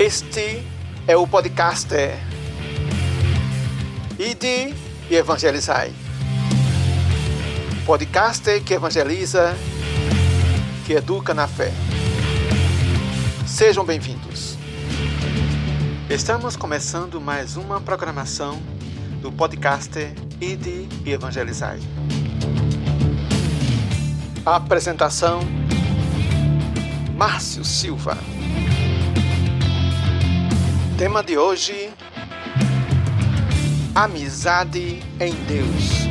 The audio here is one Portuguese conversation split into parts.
Este é o podcast Ide e Evangelizai. Podcast que evangeliza, que educa na fé. Sejam bem-vindos. Estamos começando mais uma programação do podcast Ide e Evangelizai. Apresentação Márcio Silva. Tema de hoje: Amizade em Deus.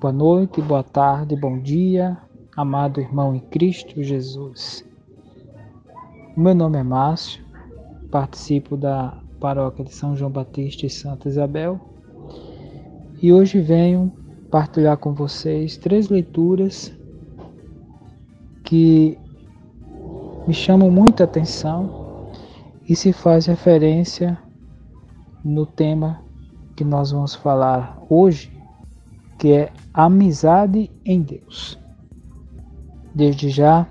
Boa noite, boa tarde, bom dia, amado irmão em Cristo Jesus. Meu nome é Márcio, participo da paróquia de São João Batista e Santa Isabel e hoje venho partilhar com vocês três leituras que me chamam muita atenção e se faz referência no tema que nós vamos falar hoje, que é amizade em Deus. Desde já,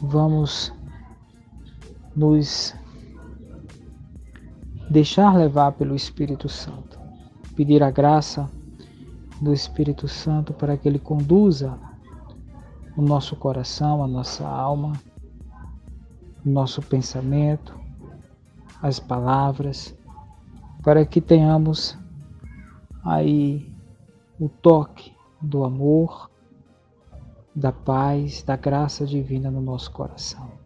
vamos nos deixar levar pelo Espírito Santo, pedir a graça do Espírito Santo para que ele conduza o nosso coração, a nossa alma, o nosso pensamento, as palavras, para que tenhamos aí o toque do amor, da paz, da graça divina no nosso coração.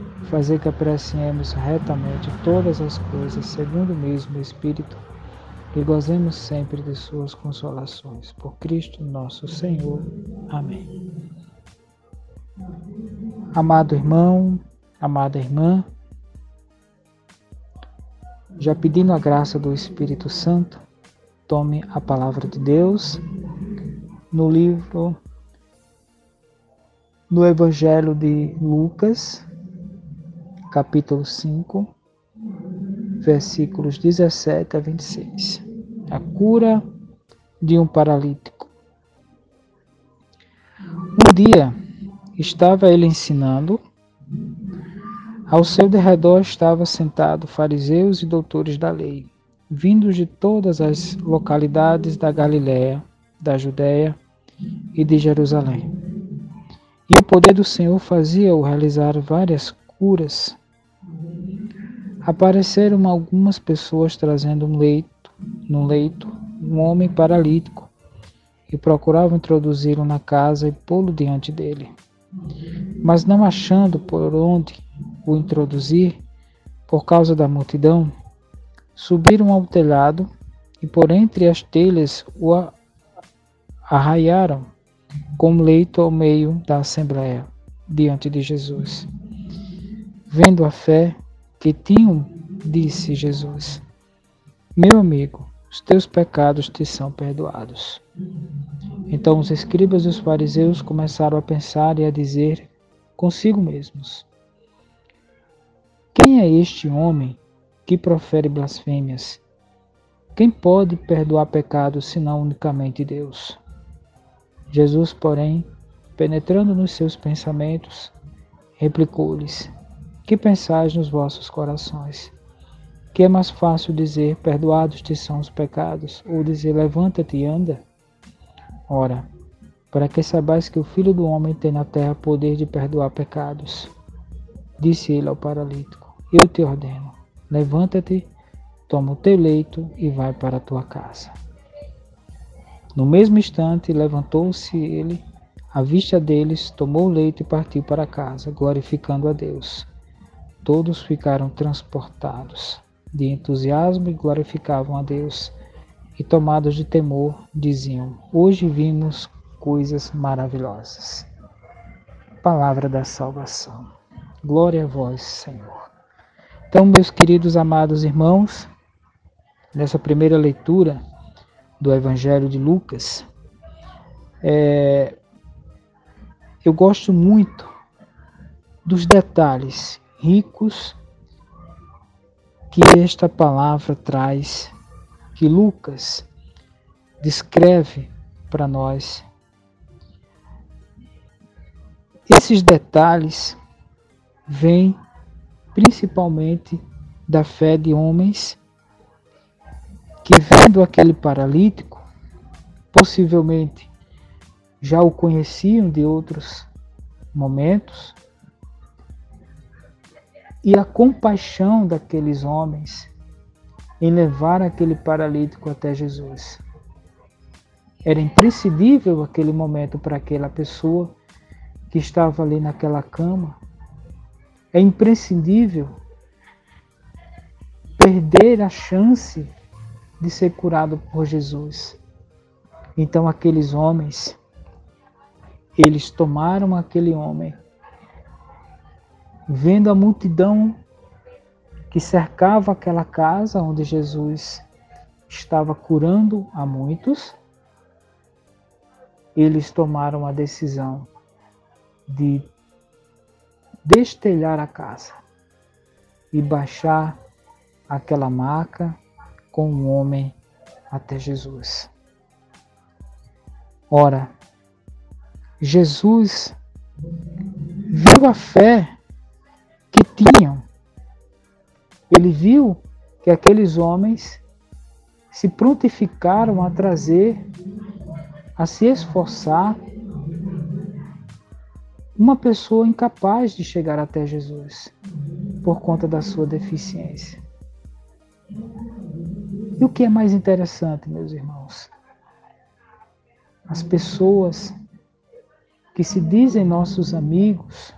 fazer que apreciemos retamente todas as coisas segundo o mesmo Espírito e gozemos sempre de suas consolações. Por Cristo nosso Senhor. Amém. Amado irmão, amada irmã, já pedindo a graça do Espírito Santo, tome a palavra de Deus no livro, no Evangelho de Lucas, capítulo 5, versículos 17 a 26. A cura de um paralítico. Um dia estava ele ensinando, ao seu derredor estavam sentados fariseus e doutores da lei, vindos de todas as localidades da Galiléia, da Judéia e de Jerusalém. E o poder do Senhor fazia-o realizar várias curas. Apareceram algumas pessoas trazendo um leito, no leito, um homem paralítico, e procuravam introduzi-lo na casa e pô-lo diante dele. Mas não achando por onde o introduzir, por causa da multidão, subiram ao telhado e por entre as telhas o arraiaram como leito ao meio da assembleia, diante de Jesus. Vendo a fé que tinham, disse Jesus: Meu amigo, os teus pecados te são perdoados. Então os escribas e os fariseus começaram a pensar e a dizer consigo mesmos: Quem é este homem que profere blasfêmias? Quem pode perdoar pecados senão unicamente Deus? Jesus, porém, penetrando nos seus pensamentos, replicou-lhes: Que pensais nos vossos corações? Que é mais fácil dizer: Perdoados-te são os pecados, ou dizer: Levanta-te e anda? Ora, para que saibais que o Filho do Homem tem na terra poder de perdoar pecados. Disse ele ao paralítico: Eu te ordeno, levanta-te, toma o teu leito e vai para a tua casa. No mesmo instante, levantou-se ele, à vista deles, tomou o leito e partiu para casa, glorificando a Deus. Todos ficaram transportados de entusiasmo e glorificavam a Deus. E tomados de temor, diziam: Hoje vimos coisas maravilhosas. Palavra da salvação. Glória a vós, Senhor. Então, meus queridos amados irmãos, nessa primeira leitura do Evangelho de Lucas, é, eu gosto muito dos detalhes ricos que esta palavra traz, que Lucas descreve para nós. Esses detalhes vêm principalmente da fé de homens que, vendo aquele paralítico, possivelmente já o conheciam de outros momentos, e a compaixão daqueles homens em levar aquele paralítico até Jesus. Era imprescindível aquele momento para aquela pessoa que estava ali naquela cama. É imprescindível perder a chance de ser curado por Jesus. Então aqueles homens, eles tomaram aquele homem vendo a multidão que cercava aquela casa onde Jesus estava curando a muitos, eles tomaram a decisão de destelhar a casa e baixar aquela maca com o um homem até Jesus. Ora, Jesus viu a fé tinham. Ele viu que aqueles homens se prontificaram a trazer, a se esforçar, uma pessoa incapaz de chegar até Jesus por conta da sua deficiência. E o que é mais interessante, meus irmãos? As pessoas que se dizem nossos amigos,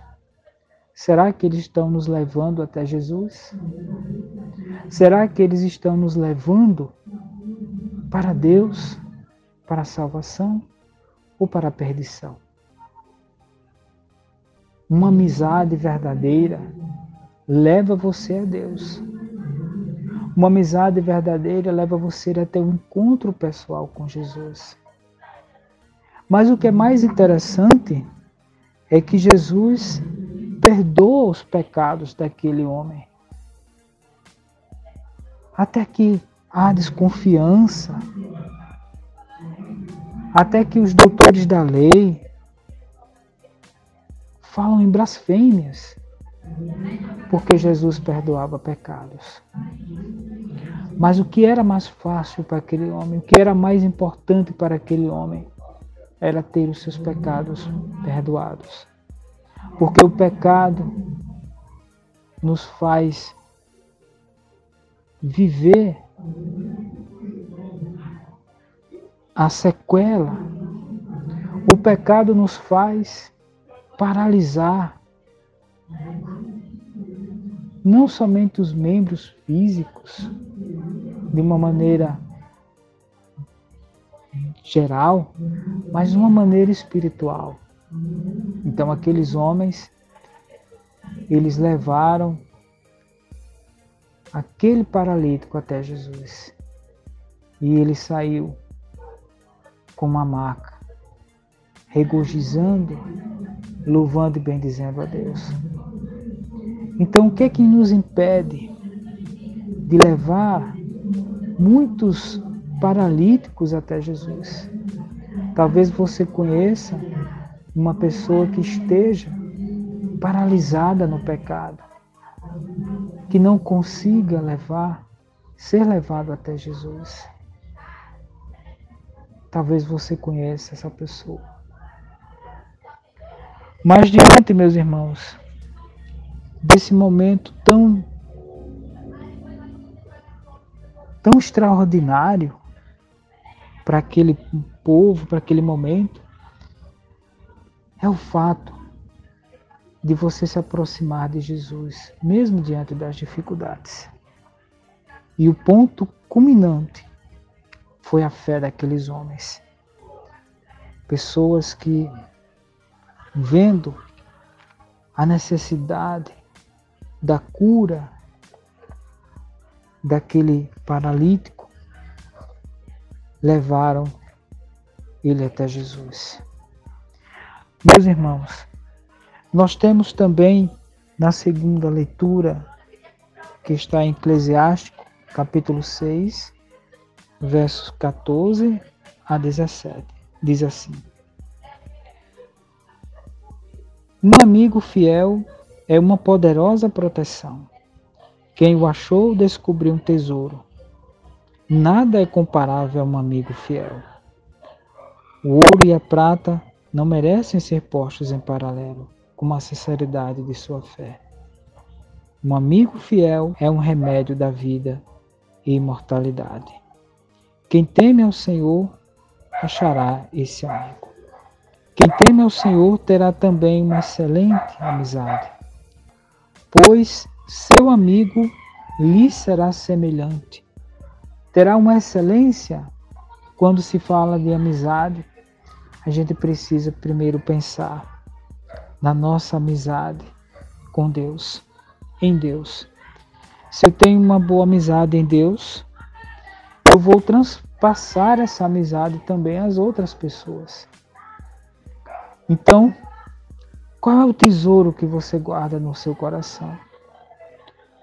Será que eles estão nos levando até Jesus? Será que eles estão nos levando para Deus, para a salvação ou para a perdição? Uma amizade verdadeira leva você a Deus. Uma amizade verdadeira leva você a ter um encontro pessoal com Jesus. Mas o que é mais interessante é que Jesus perdoa os pecados daquele homem. Até que há desconfiança, até que os doutores da lei falam em blasfêmias, porque Jesus perdoava pecados. Mas o que era mais fácil para aquele homem, o que era mais importante para aquele homem, era ter os seus pecados perdoados. Porque o pecado nos faz viver a sequela. O pecado nos faz paralisar não somente os membros físicos de uma maneira geral, mas de uma maneira espiritual. Então aqueles homens, eles levaram aquele paralítico até Jesus. E ele saiu com uma maca, regozijando, louvando e bendizendo a Deus. Então o que é que nos impede de levar muitos paralíticos até Jesus? Talvez você conheça uma pessoa que esteja paralisada no pecado, que não consiga levar, ser levado até Jesus. Talvez você conheça essa pessoa. Mas diante, meus irmãos, desse momento tão tão extraordinário para aquele povo, para aquele momento, é o fato de você se aproximar de Jesus, mesmo diante das dificuldades. E o ponto culminante foi a fé daqueles homens. Pessoas que, vendo a necessidade da cura daquele paralítico, levaram ele até Jesus. Meus irmãos, nós temos também na segunda leitura, que está em Eclesiástico, capítulo 6, versos 14 a 17. Diz assim: Um amigo fiel é uma poderosa proteção. Quem o achou descobriu um tesouro. Nada é comparável a um amigo fiel. O ouro e a prata não merecem ser postos em paralelo com a sinceridade de sua fé. Um amigo fiel é um remédio da vida e imortalidade. Quem teme ao Senhor achará esse amigo. Quem teme ao Senhor terá também uma excelente amizade, pois seu amigo lhe será semelhante. Terá uma excelência quando se fala de amizade. A gente precisa primeiro pensar na nossa amizade com Deus, em Deus. Se eu tenho uma boa amizade em Deus, eu vou transpassar essa amizade também às outras pessoas. Então, qual é o tesouro que você guarda no seu coração?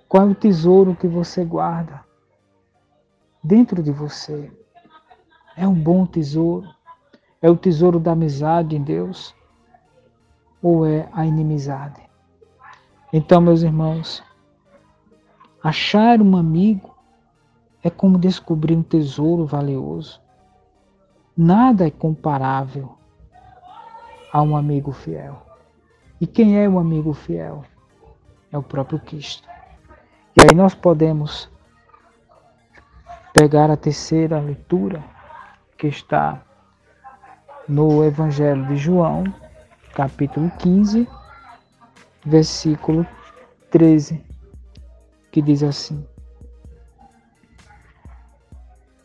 Qual é o tesouro que você guarda dentro de você? É um bom tesouro? É o tesouro da amizade em Deus? Ou é a inimizade? Então, meus irmãos, achar um amigo é como descobrir um tesouro valioso. Nada é comparável a um amigo fiel. E quem é o amigo fiel? É o próprio Cristo. E aí nós podemos pegar a terceira leitura que está no Evangelho de João, capítulo 15, versículo 13, que diz assim: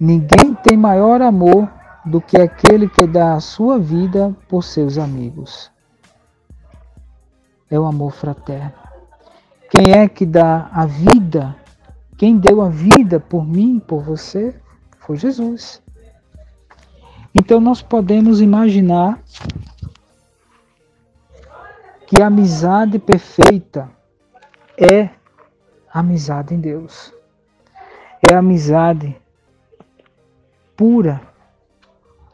Ninguém tem maior amor do que aquele que dá a sua vida por seus amigos. É o amor fraterno. Quem é que dá a vida? Quem deu a vida por mim, por você, foi Jesus. Então nós podemos imaginar que a amizade perfeita é amizade em Deus. É amizade pura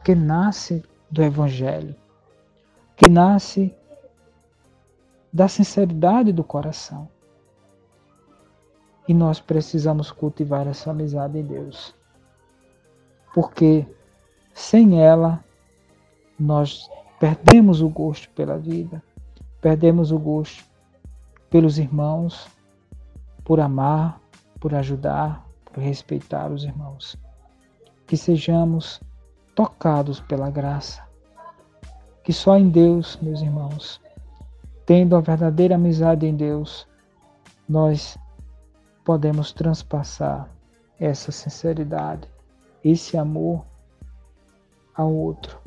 que nasce do Evangelho, que nasce da sinceridade do coração. E nós precisamos cultivar essa amizade em Deus. Porque sem ela, nós perdemos o gosto pela vida, perdemos o gosto pelos irmãos, por amar, por ajudar, por respeitar os irmãos. Que sejamos tocados pela graça. Que só em Deus, meus irmãos, tendo a verdadeira amizade em Deus, nós podemos transpassar essa sinceridade, esse amor ao outro.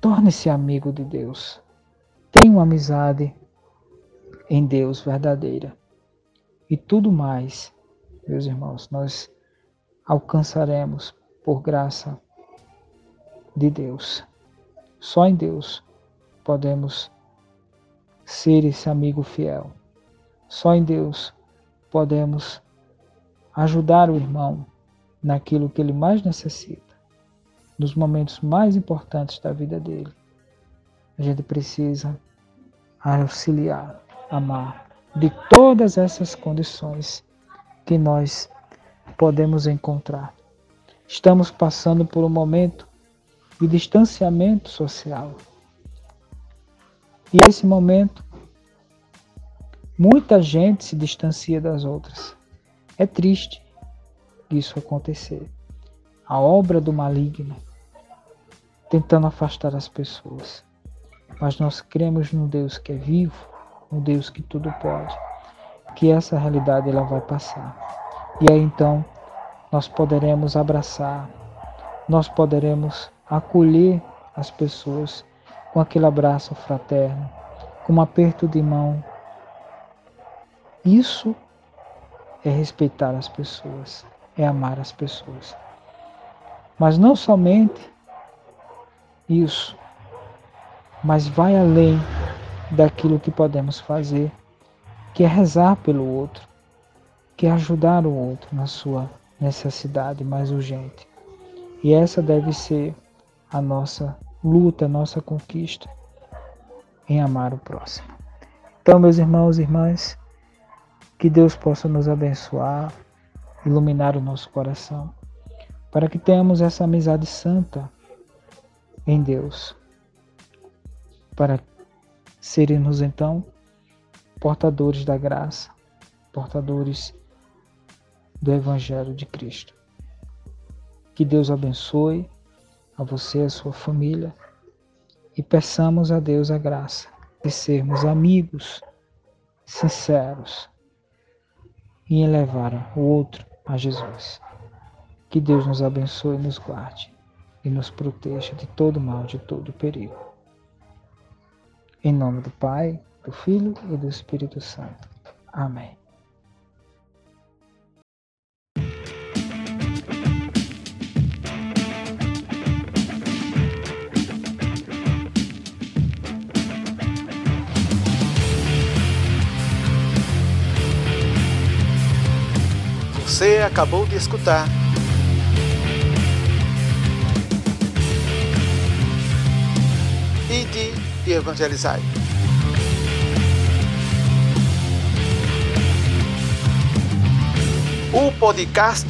Torne-se amigo de Deus. Tenha uma amizade em Deus verdadeira. E tudo mais, meus irmãos, nós alcançaremos por graça de Deus. Só em Deus podemos ser esse amigo fiel. Só em Deus podemos ajudar o irmão naquilo que ele mais necessita, nos momentos mais importantes da vida dele. A gente precisa auxiliar, amar, de todas essas condições que nós podemos encontrar. Estamos passando por um momento de distanciamento social. E esse momento, muita gente se distancia das outras. É triste isso acontecer. A obra do maligno tentando afastar as pessoas. mas nós cremos num Deus que é vivo, um Deus que tudo pode, que essa realidade ela vai passar. E aí então nós poderemos abraçar, nós poderemos acolher as pessoas com aquele abraço fraterno, com um aperto de mão. Isso é respeitar as pessoas, é amar as pessoas. Mas não somente isso, mas vai além daquilo que podemos fazer, que é rezar pelo outro, que é ajudar o outro na sua necessidade mais urgente. E essa deve ser a nossa luta, a nossa conquista em amar o próximo. Então, meus irmãos e irmãs, que Deus possa nos abençoar, iluminar o nosso coração, para que tenhamos essa amizade santa em Deus, para sermos então portadores da graça, portadores do Evangelho de Cristo. Que Deus abençoe a você e a sua família e peçamos a Deus a graça de sermos amigos sinceros e elevar o outro a Jesus. Que Deus nos abençoe nos guarde e nos proteja de todo mal, de todo perigo. Em nome do Pai, do Filho e do Espírito Santo. Amém. Você acabou de escutar. Evangelizai. O podcast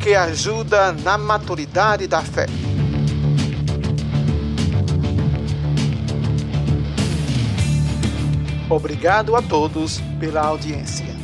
que ajuda na maturidade da fé. Obrigado a todos pela audiência.